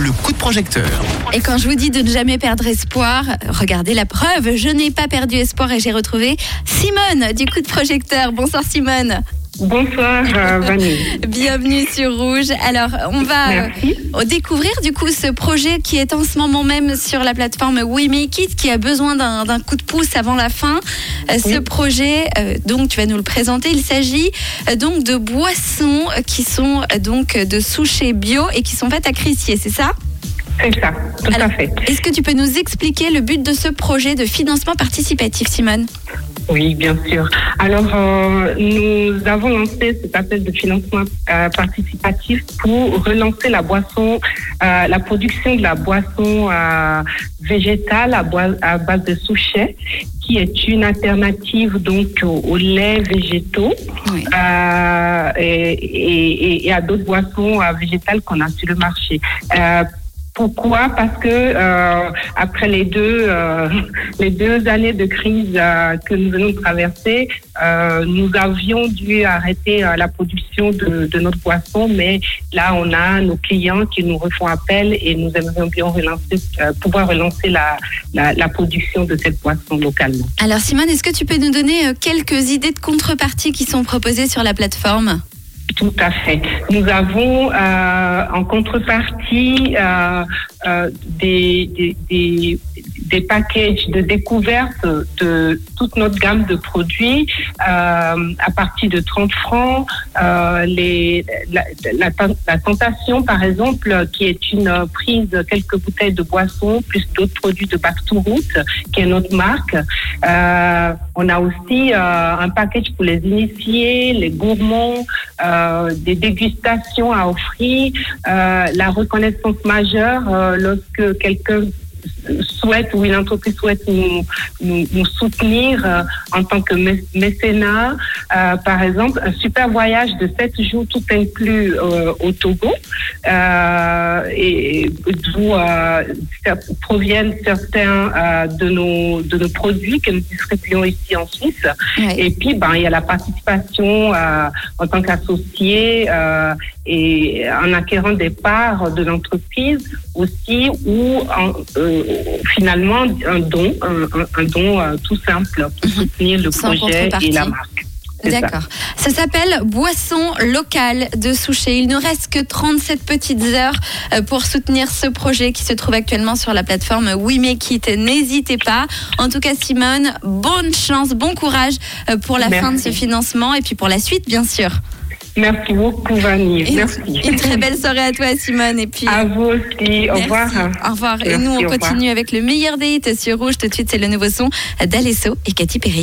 le coup de projecteur. Et quand je vous dis de ne jamais perdre espoir, regardez la preuve. Je n'ai pas perdu espoir et j'ai retrouvé Simone du coup de projecteur. Bonsoir Simone. Bonsoir euh, Vanille. Bienvenue sur Rouge. Alors, on va euh, découvrir du coup ce projet qui est en ce moment même sur la plateforme We Make It, qui a besoin d'un coup de pouce avant la fin. Euh, ce projet, donc tu vas nous le présenter. Il s'agit donc de boissons qui sont donc de souchés bio et qui sont faites à Crissier, c'est ça? C'est ça, tout à fait. Est-ce que tu peux nous expliquer le but de ce projet de financement participatif, Simone? Oui, bien sûr. Alors, euh, nous avons lancé cet appel de financement euh, participatif pour relancer la boisson, euh, la production de la boisson végétale à, base de souchets, qui est une alternative donc aux, laits végétaux et, et, à d'autres boissons végétales qu'on a sur le marché. Pourquoi? Parce que euh, après les deux euh, les deux années de crise euh, que nous venons de traverser, nous avions dû arrêter la production de, notre boisson, mais là on a nos clients qui nous refont appel et nous aimerions bien relancer, pouvoir relancer la, la, production de cette boisson localement. Alors Simone, est-ce que tu peux nous donner quelques idées de contrepartie qui sont proposées sur la plateforme? Tout à fait. Nous avons euh, en contrepartie euh, euh, des, des, des, packages de découverte de toute notre gamme de produits à partir de 30 francs. les, la, la, tentation, par exemple, qui est une prise quelques bouteilles de boissons plus d'autres produits de Back to Root, qui est notre marque. on a aussi un package pour les initiés, les gourmands. Euh, des dégustations à offrir, euh, la reconnaissance majeure euh, lorsque quelqu'un souhaite ou une entreprise souhaite nous, nous, soutenir euh, en tant que mécénat, euh, par exemple, un super voyage de 7 jours tout inclus euh, au Togo, et d'où proviennent certains de, nos, de nos produits que nous distribuons ici en Suisse. Et puis, ben, il y a la participation en tant qu'associé et en acquérant des parts de l'entreprise aussi ou en, finalement un don, un, don euh, tout simple pour mhm. soutenir le projet et la marque. D'accord. Ça, s'appelle Boisson locale de Souchet. Il ne reste que 37 petites heures euh, pour soutenir ce projet qui se trouve actuellement sur la plateforme We Make It. N'hésitez pas. En tout cas, Simone, bonne chance, bon courage euh, pour la fin de ce financement et puis pour la suite, bien sûr. Merci beaucoup, Vanille. Merci. Une très belle soirée à toi, Simone. Et puis, à vous aussi. Au revoir. Au revoir. et nous, on continue avec le meilleur des hits sur Rouge. Tout de suite, c'est le nouveau son d'Alesso et Katy Perry.